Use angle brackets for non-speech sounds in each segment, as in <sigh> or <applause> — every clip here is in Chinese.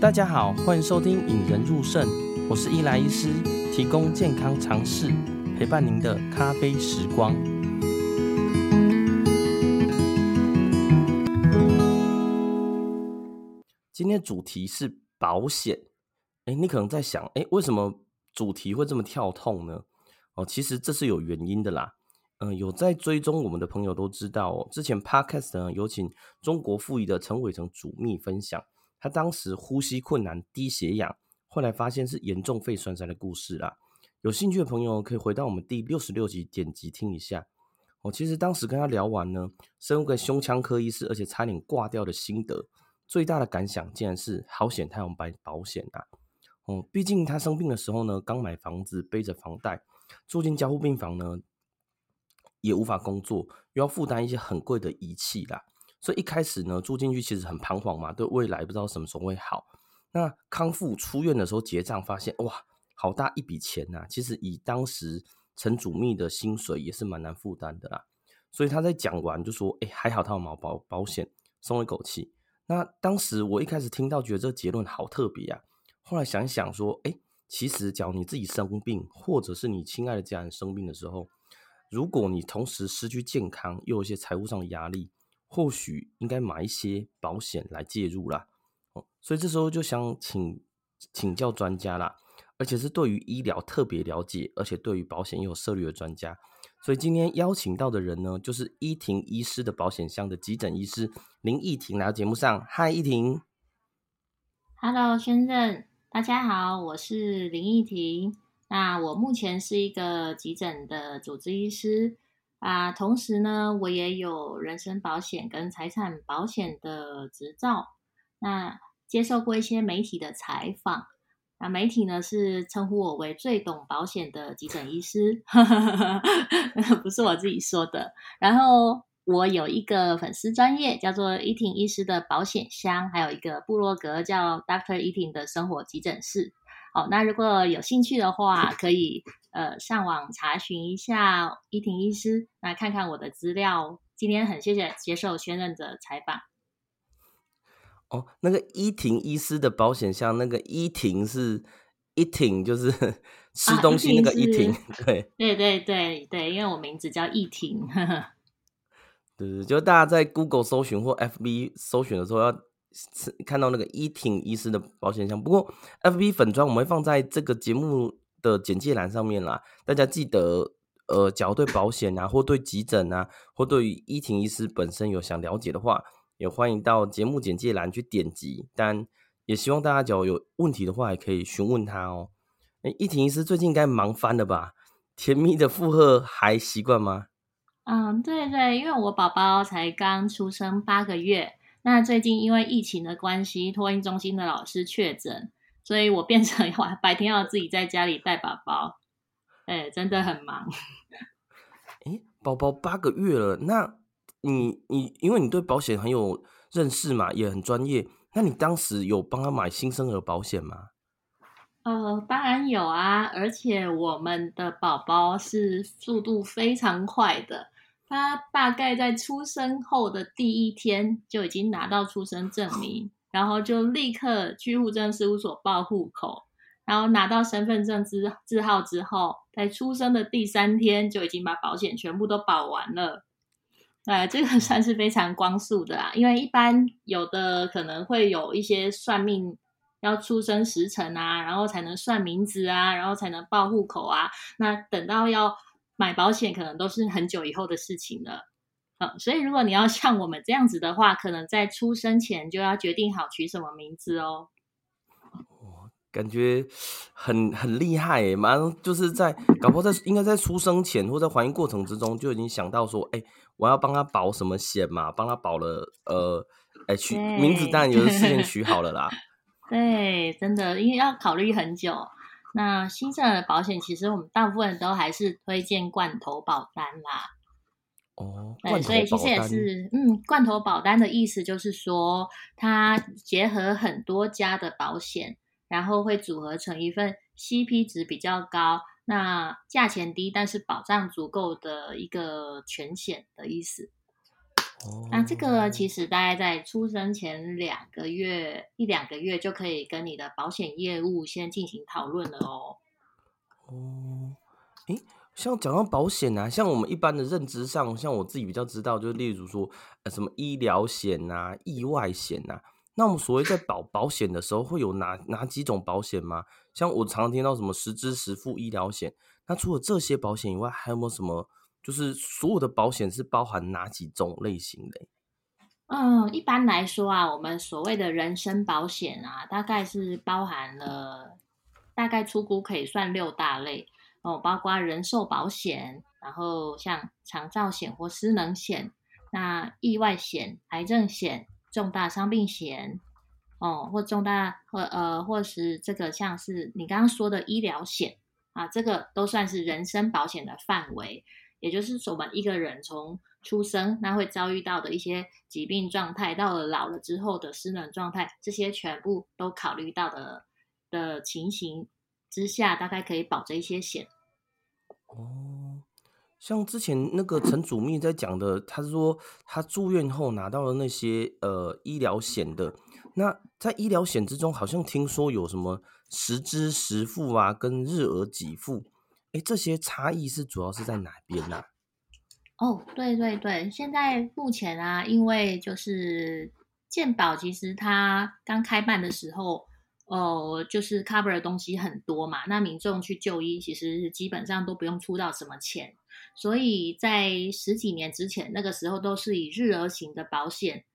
大家好，欢迎收听《引人入胜》，我是伊莱医师，提供健康常识，陪伴您的咖啡时光。今天主题是保险。哎，你可能在想，哎，为什么主题会这么跳痛呢？哦，其实这是有原因的啦。嗯、有在追踪我们的朋友都知道哦。之前 Podcast 呢有请中国附医的陈伟成主秘分享，他当时呼吸困难、低血氧，后来发现是严重肺栓塞的故事啦。有兴趣的朋友可以回到我们第六十六集点击听一下。哦，其实当时跟他聊完呢，身为个胸腔科医师，而且差点挂掉的心得，最大的感想竟然是好险他有买保险啊。哦，毕竟他生病的时候呢，刚买房子，背着房贷，住进加护病房呢。也无法工作，又要负担一些很贵的仪器啦，所以一开始呢，住进去其实很彷徨嘛，对未来不知道什么时候会好。那康复出院的时候结账，发现哇，好大一笔钱呐！其实以当时陈祖秘的薪水也是蛮难负担的啦。所以他在讲完就说：“哎，还好他有毛保保险，松了一口气。”那当时我一开始听到觉得这个结论好特别啊，后来想一想说：“哎，其实假如你自己生病，或者是你亲爱的家人生病的时候。”如果你同时失去健康，又有一些财务上的压力，或许应该买一些保险来介入啦。哦，所以这时候就想请请教专家啦，而且是对于医疗特别了解，而且对于保险又有涉猎的专家。所以今天邀请到的人呢，就是依婷医师的保险箱的急诊医师林依婷来到节目上。嗨，依婷。Hello，先生，大家好，我是林依婷。那我目前是一个急诊的主治医师啊，同时呢，我也有人身保险跟财产保险的执照。那接受过一些媒体的采访，那媒体呢是称呼我为最懂保险的急诊医师，<laughs> 不是我自己说的。然后我有一个粉丝专业叫做伊婷医师的保险箱，还有一个部落格叫 Doctor 伊婷的生活急诊室。好，那如果有兴趣的话，可以呃上网查询一下依婷医师，来看看我的资料。今天很谢谢接受宣任的采访。哦，那个依婷医师的保险箱，那个依婷是 eating，就是 <laughs> 吃东西那个依婷，啊、对 <laughs> 对对对对，因为我名字叫依婷。<laughs> 对对，就大家在 Google 搜寻或 FB 搜寻的时候要。看到那个依婷医师的保险箱，不过 FB 粉专我们会放在这个节目的简介栏上面啦。大家记得，呃，假如对保险啊，或对急诊啊，或对于依婷医师本身有想了解的话，也欢迎到节目简介栏去点击。但也希望大家假如有问题的话，也可以询问他哦。哎，依婷医师最近应该忙翻了吧？甜蜜的负荷还习惯吗？嗯，对对，因为我宝宝才刚出生八个月。那最近因为疫情的关系，托婴中心的老师确诊，所以我变成哇，<laughs> 白天要自己在家里带宝宝，哎，真的很忙。<laughs> 哎，宝宝八个月了，那你你因为你对保险很有认识嘛，也很专业，那你当时有帮他买新生儿保险吗？呃，当然有啊，而且我们的宝宝是速度非常快的。他大概在出生后的第一天就已经拿到出生证明，然后就立刻去户政事务所报户口，然后拿到身份证字字号之后，在出生的第三天就已经把保险全部都保完了。呃，这个算是非常光速的啦，因为一般有的可能会有一些算命要出生时辰啊，然后才能算名字啊，然后才能报户口啊，那等到要。买保险可能都是很久以后的事情了，嗯，所以如果你要像我们这样子的话，可能在出生前就要决定好取什么名字哦。哦，感觉很很厉害诶，马上就是在搞不好在应该在出生前或在怀孕过程之中就已经想到说，哎，我要帮他保什么险嘛？帮他保了，呃，哎，取名字当然也是事先 <laughs> 取好了啦。对，真的，因为要考虑很久。那新生儿的保险，其实我们大部分都还是推荐罐头保单啦。哦，对，所以其实也是，嗯，罐头保单的意思就是说，它结合很多家的保险，然后会组合成一份 CP 值比较高、那价钱低但是保障足够的一个全险的意思。哦，那这个其实大概在出生前两个月一两个月就可以跟你的保险业务先进行讨论了哦。哦，诶，像讲到保险啊，像我们一般的认知上，像我自己比较知道，就例如说，呃，什么医疗险啊、意外险啊。那我们所谓在保保险的时候，会有哪哪几种保险吗？像我常常听到什么实支实付医疗险，那除了这些保险以外，还有没有什么？就是所有的保险是包含哪几种类型的？嗯，一般来说啊，我们所谓的人身保险啊，大概是包含了大概初估可以算六大类哦，包括人寿保险，然后像长照险或失能险，那意外险、癌症险。重大伤病险，哦，或重大或呃，或是这个像是你刚刚说的医疗险啊，这个都算是人身保险的范围。也就是说，我们一个人从出生那会遭遇到的一些疾病状态，到了老了之后的失能状态，这些全部都考虑到的的情形之下，大概可以保这一些险。哦。像之前那个陈祖密在讲的，他是说他住院后拿到了那些呃医疗险的。那在医疗险之中，好像听说有什么十支十付啊，跟日额给付，哎，这些差异是主要是在哪边呢？哦，对对对，现在目前啊，因为就是健保，其实它刚开办的时候。哦，就是 cover 的东西很多嘛，那民众去就医其实基本上都不用出到什么钱，所以在十几年之前，那个时候都是以日额型的保险，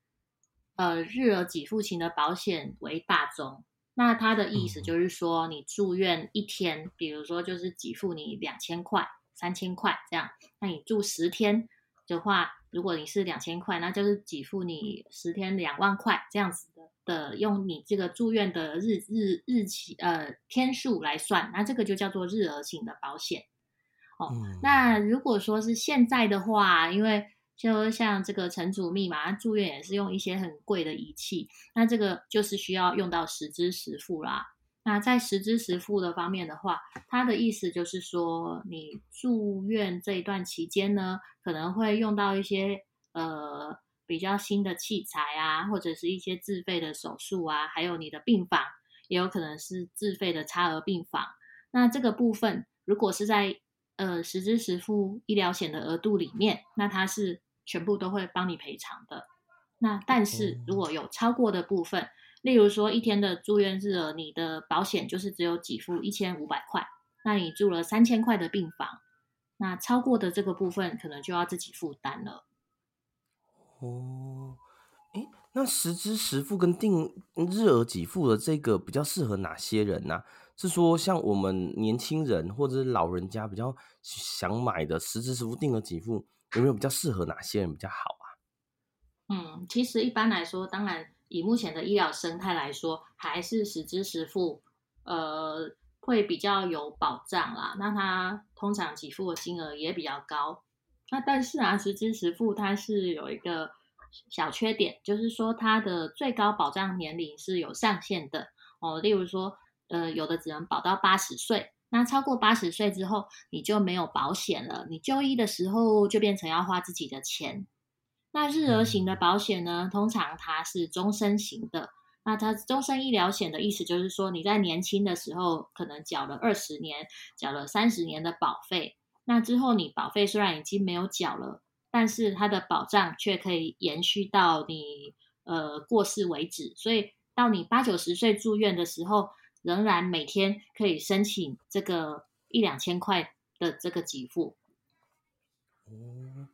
呃，日额给付型的保险为大宗。那他的意思就是说，你住院一天，比如说就是给付你两千块、三千块这样，那你住十天的话，如果你是两千块，那就是给付你十天两万块这样子。的用你这个住院的日日日期呃天数来算，那这个就叫做日额型的保险。哦，嗯、那如果说是现在的话，因为就像这个陈祖密码，住院也是用一些很贵的仪器，那这个就是需要用到实支实付啦。那在实支实付的方面的话，它的意思就是说，你住院这一段期间呢，可能会用到一些呃。比较新的器材啊，或者是一些自费的手术啊，还有你的病房也有可能是自费的差额病房。那这个部分如果是在呃实支实付医疗险的额度里面，那它是全部都会帮你赔偿的。那但是如果有超过的部分，例如说一天的住院日额，你的保险就是只有给付一千五百块，那你住了三千块的病房，那超过的这个部分可能就要自己负担了。哦，诶，那实支实付跟定日额给付的这个比较适合哪些人呢？是说像我们年轻人或者是老人家比较想买的实支实付定额给付，有没有比较适合哪些人比较好啊？嗯，其实一般来说，当然以目前的医疗生态来说，还是实支实付，呃，会比较有保障啦。那它通常给付的金额也比较高。那但是啊，实支实付它是有一个小缺点，就是说它的最高保障年龄是有上限的哦。例如说，呃，有的只能保到八十岁，那超过八十岁之后，你就没有保险了。你就医的时候就变成要花自己的钱。那日额型的保险呢，通常它是终身型的。那它终身医疗险的意思就是说，你在年轻的时候可能缴了二十年，缴了三十年的保费。那之后，你保费虽然已经没有缴了，但是它的保障却可以延续到你呃过世为止。所以到你八九十岁住院的时候，仍然每天可以申请这个一两千块的这个给付。哦，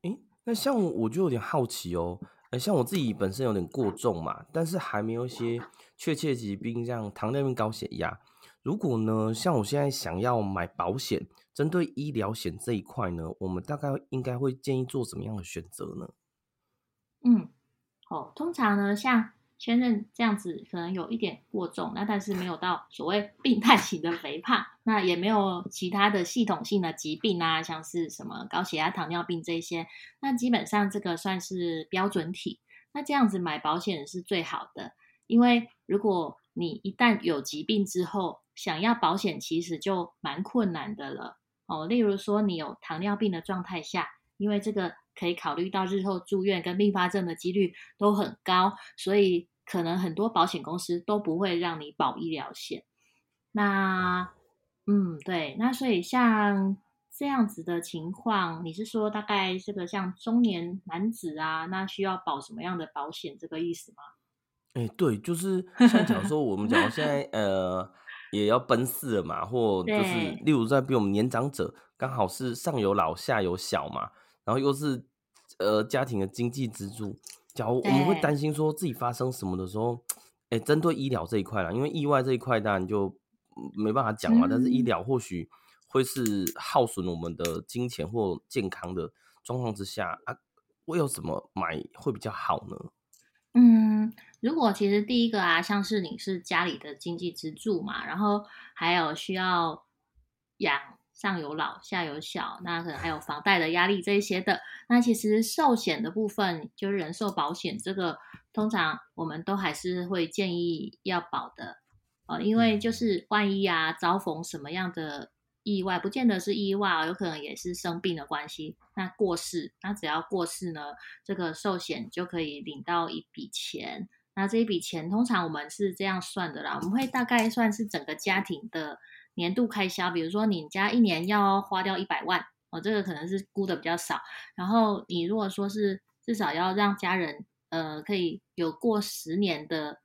诶，那像我就有点好奇哦，呃，像我自己本身有点过重嘛，但是还没有一些确切疾病，像糖尿病、高血压。如果呢，像我现在想要买保险，针对医疗险这一块呢，我们大概应该会建议做什么样的选择呢？嗯，哦，通常呢，像先生这样子，可能有一点过重，那但是没有到所谓 <laughs> 病态型的肥胖，那也没有其他的系统性的疾病啊，像是什么高血压、糖尿病这些，那基本上这个算是标准体，那这样子买保险是最好的，因为如果你一旦有疾病之后，想要保险其实就蛮困难的了哦。例如说，你有糖尿病的状态下，因为这个可以考虑到日后住院跟并发症的几率都很高，所以可能很多保险公司都不会让你保医疗险。那，嗯，对，那所以像这样子的情况，你是说大概这个像中年男子啊，那需要保什么样的保险？这个意思吗？哎，对，就是 <laughs> 像假如说我们讲现在呃。也要奔四了嘛，或就是例如在比我们年长者，刚好是上有老下有小嘛，然后又是呃家庭的经济支柱，假如我们会担心说自己发生什么的时候，哎，针对医疗这一块啦，因为意外这一块当然就没办法讲嘛，嗯、但是医疗或许会是耗损我们的金钱或健康的状况之下啊，我有什么买会比较好呢？嗯，如果其实第一个啊，像是你是家里的经济支柱嘛，然后还有需要养上有老下有小，那可能还有房贷的压力这一些的，那其实寿险的部分就是人寿保险，这个通常我们都还是会建议要保的，呃，因为就是万一啊遭逢什么样的。意外不见得是意外，有可能也是生病的关系。那过世，那只要过世呢，这个寿险就可以领到一笔钱。那这一笔钱通常我们是这样算的啦，我们会大概算是整个家庭的年度开销。比如说你家一年要花掉一百万，哦，这个可能是估的比较少。然后你如果说是至少要让家人呃可以有过十年的。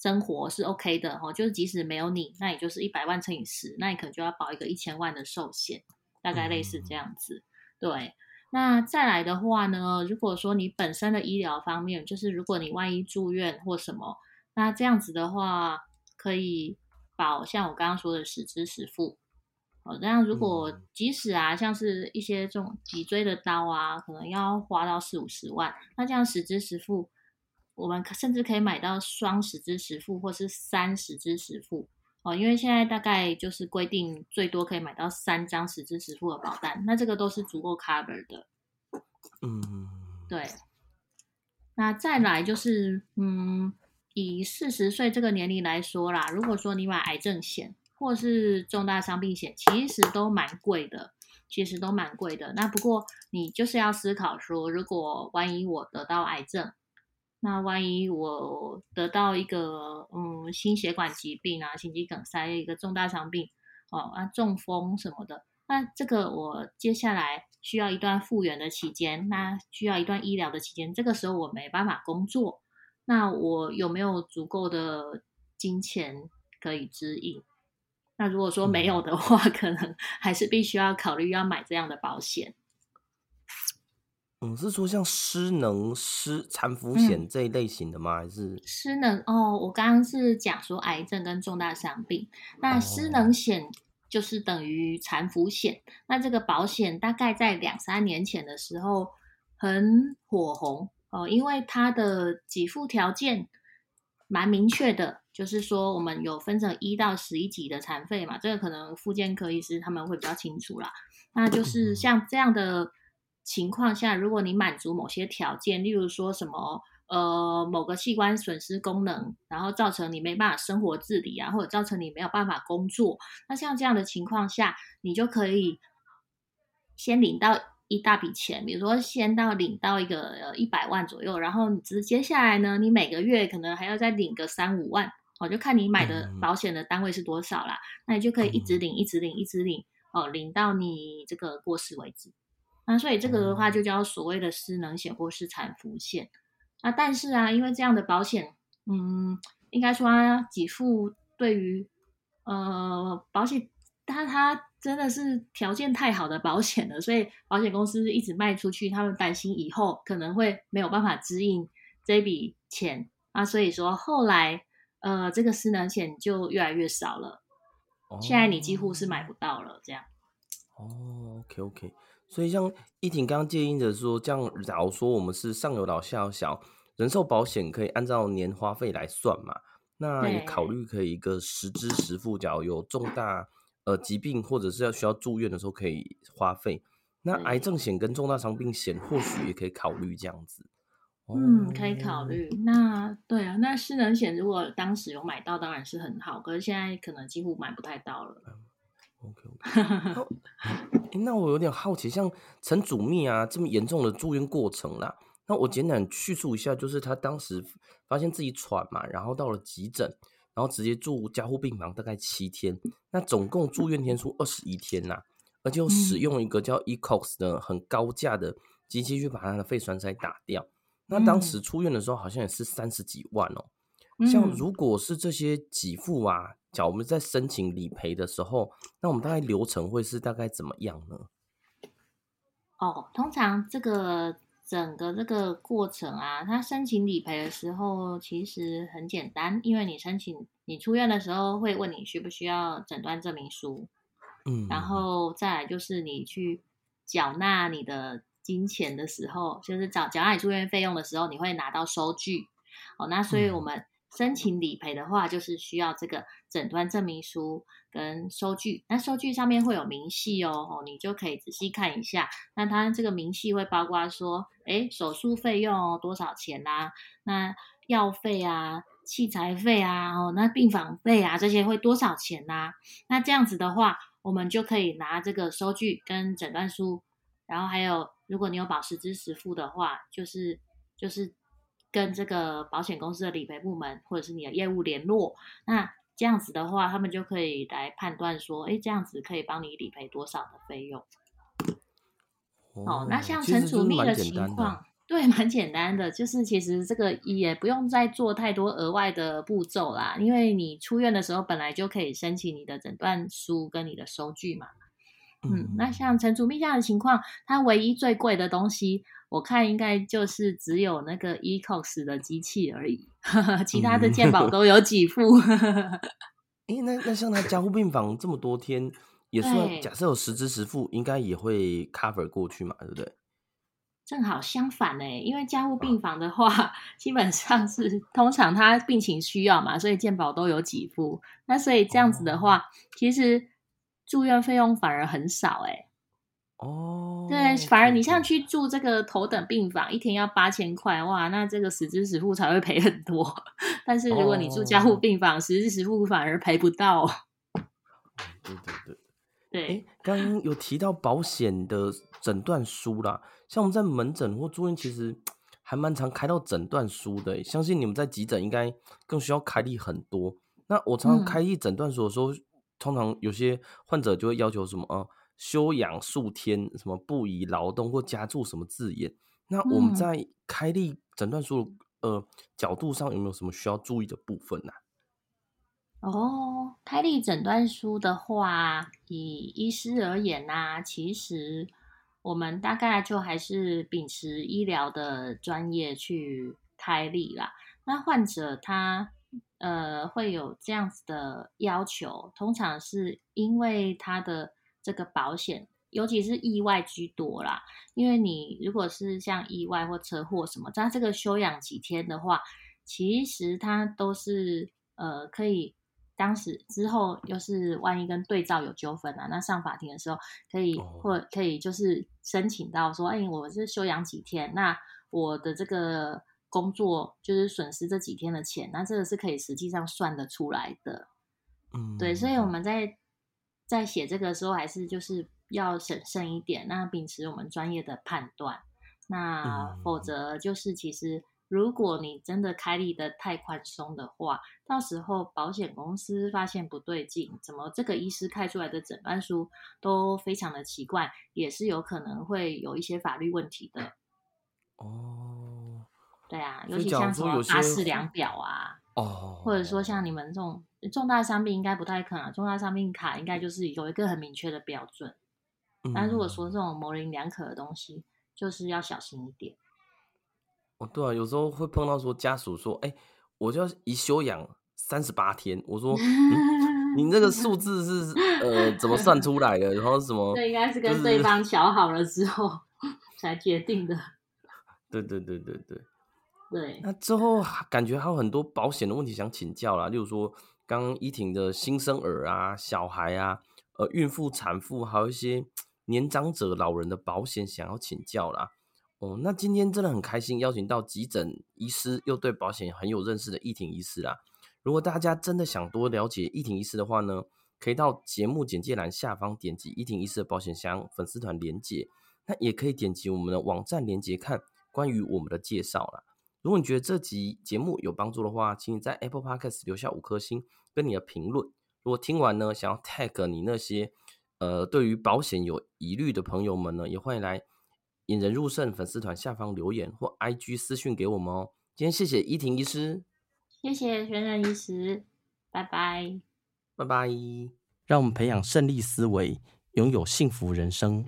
生活是 OK 的哈，就是即使没有你，那也就是一百万乘以十，那你可能就要保一个一千万的寿险，大概类似这样子。对，那再来的话呢，如果说你本身的医疗方面，就是如果你万一住院或什么，那这样子的话，可以保像我刚刚说的十支十付。哦，这样如果即使啊，像是一些这种脊椎的刀啊，可能要花到四五十万，那这样十支十付。我们甚至可以买到双十支十付，或是三十支十付哦，因为现在大概就是规定最多可以买到三张十支十付的保单，那这个都是足够 cover 的。嗯，对。那再来就是，嗯，以四十岁这个年龄来说啦，如果说你买癌症险或是重大伤病险，其实都蛮贵的，其实都蛮贵的。那不过你就是要思考说，如果万一我得到癌症，那万一我得到一个嗯心血管疾病啊，心肌梗塞一个重大伤病哦啊中风什么的，那这个我接下来需要一段复原的期间，那需要一段医疗的期间，这个时候我没办法工作，那我有没有足够的金钱可以支应？那如果说没有的话，<laughs> 可能还是必须要考虑要买这样的保险。嗯，是说像失能、失残扶险这一类型的吗？嗯、还是失能？哦，我刚刚是讲说癌症跟重大伤病，那失能险就是等于残扶险。哦、那这个保险大概在两三年前的时候很火红哦，因为它的给付条件蛮明确的，就是说我们有分成一到十一级的残废嘛，这个可能复健科医师他们会比较清楚啦。那就是像这样的。情况下，如果你满足某些条件，例如说什么呃某个器官损失功能，然后造成你没办法生活自理啊，或者造成你没有办法工作，那像这样的情况下，你就可以先领到一大笔钱，比如说先到领到一个呃一百万左右，然后你直接下来呢，你每个月可能还要再领个三五万，哦，就看你买的保险的单位是多少啦，那你就可以一直领，一直领，一直领，哦，领到你这个过世为止。那所以这个的话就叫所谓的失能险或是产福险。那但是啊，因为这样的保险，嗯，应该说它给付对于呃保险，它它真的是条件太好的保险了，所以保险公司一直卖出去，他们担心以后可能会没有办法支应这笔钱啊，所以说后来呃这个失能险就越来越少了，现在你几乎是买不到了这样。哦，OK OK。所以像依婷刚刚建议的说，这样假如说我们是上有老下有小，人寿保险可以按照年花费来算嘛？那也考虑可以一个实支实付，假如有重大呃疾病或者是要需要住院的时候可以花费。那癌症险跟重大伤病险或许也可以考虑这样子。嗯，可以考虑。那对啊，那失能险如果当时有买到，当然是很好。可是现在可能几乎买不太到了。OK OK，那我有点好奇，像陈主密啊这么严重的住院过程啦，那我简短叙述一下，就是他当时发现自己喘嘛，然后到了急诊，然后直接住加护病房大概七天，那总共住院天数二十一天呐，而且又使用一个叫 ECOS 的很高价的机器去把他的肺栓塞打掉，那当时出院的时候好像也是三十几万哦。像如果是这些给付啊，假如我们在申请理赔的时候，那我们大概流程会是大概怎么样呢？哦，通常这个整个这个过程啊，他申请理赔的时候其实很简单，因为你申请你出院的时候会问你需不需要诊断证明书，嗯，然后再来就是你去缴纳你的金钱的时候，就是缴缴纳你住院费用的时候，你会拿到收据，哦，那所以我们。申请理赔的话，就是需要这个诊断证明书跟收据。那收据上面会有明细哦，哦你就可以仔细看一下。那它这个明细会包括说，诶，手术费用多少钱啊？那药费啊、器材费啊、哦，那病房费啊这些会多少钱呐？那这样子的话，我们就可以拿这个收据跟诊断书，然后还有，如果你有保时支实付的话，就是就是。跟这个保险公司的理赔部门或者是你的业务联络，那这样子的话，他们就可以来判断说，哎，这样子可以帮你理赔多少的费用。哦，哦，那像陈楚密的情况，对，蛮简单的，就是其实这个也不用再做太多额外的步骤啦，因为你出院的时候本来就可以申请你的诊断书跟你的收据嘛。嗯，那像陈主秘这样的情况，它唯一最贵的东西。我看应该就是只有那个 ECOS 的机器而已，<laughs> 其他的健保都有几副。<laughs> 哎、那那像他加护病房这么多天，也算假设有十支十副，应该也会 cover 过去嘛，对不对？正好相反呢，因为加护病房的话，<laughs> 基本上是通常他病情需要嘛，所以健保都有给付。那所以这样子的话，哦、其实住院费用反而很少哎。哦，对，反而你像去住这个头等病房，一天要八千块，哇，那这个实支实付才会赔很多。但是如果你住加护病房，实支实付反而赔不到。<laughs> 对对对对，刚刚有提到保险的诊断书啦，像我们在门诊或住院，其实还蛮常开到诊断书的。相信你们在急诊应该更需要开立很多。那我常常开立诊断书的时候，嗯、通常有些患者就会要求什么啊？休养数天，什么不宜劳动或加注什么字眼？那我们在开立诊断书、嗯、呃角度上有没有什么需要注意的部分呢、啊？哦，开立诊断书的话，以医师而言呢、啊，其实我们大概就还是秉持医疗的专业去开立啦。那患者他呃会有这样子的要求，通常是因为他的。这个保险，尤其是意外居多啦。因为你如果是像意外或车祸什么，在这个休养几天的话，其实它都是呃可以，当时之后又是万一跟对照有纠纷啊，那上法庭的时候可以或可以就是申请到说，哎，我是休养几天，那我的这个工作就是损失这几天的钱，那这个是可以实际上算得出来的。嗯，对，所以我们在。在写这个时候，还是就是要审慎一点，那秉持我们专业的判断，那否则就是其实如果你真的开立的太宽松的话，到时候保险公司发现不对劲，怎么这个医师开出来的诊断书都非常的奇怪，也是有可能会有一些法律问题的。哦，对啊，尤其像什么阿式量表啊，哦，或者说像你们这种。重大伤病应该不太可能，重大伤病卡应该就是有一个很明确的标准。嗯、但如果说这种模棱两可的东西，就是要小心一点。哦，对啊，有时候会碰到说家属说：“哎、欸，我就要一休养三十八天。”我说：“嗯、你那个数 <laughs> 字是呃怎么算出来的？然后什么？”这应该是跟对方乔好了之后 <laughs> 才决定的。对对对对对对。那之后感觉还有很多保险的问题想请教啦，例如说。刚刚依婷的新生儿啊、小孩啊、呃、孕妇、产妇，还有一些年长者、老人的保险，想要请教啦。哦，那今天真的很开心，邀请到急诊医师又对保险很有认识的依婷医师啦。如果大家真的想多了解依婷医师的话呢，可以到节目简介栏下方点击伊婷医师的保险箱粉丝团连接，那也可以点击我们的网站连接看关于我们的介绍啦。如果你觉得这集节目有帮助的话，请你在 Apple Podcast 留下五颗星跟你的评论。如果听完呢，想要 tag 你那些呃对于保险有疑虑的朋友们呢，也欢迎来引人入胜粉丝团下方留言或 IG 私讯给我们哦。今天谢谢依婷医师，谢谢玄仁医师，拜拜，拜拜。让我们培养胜利思维，拥有幸福人生。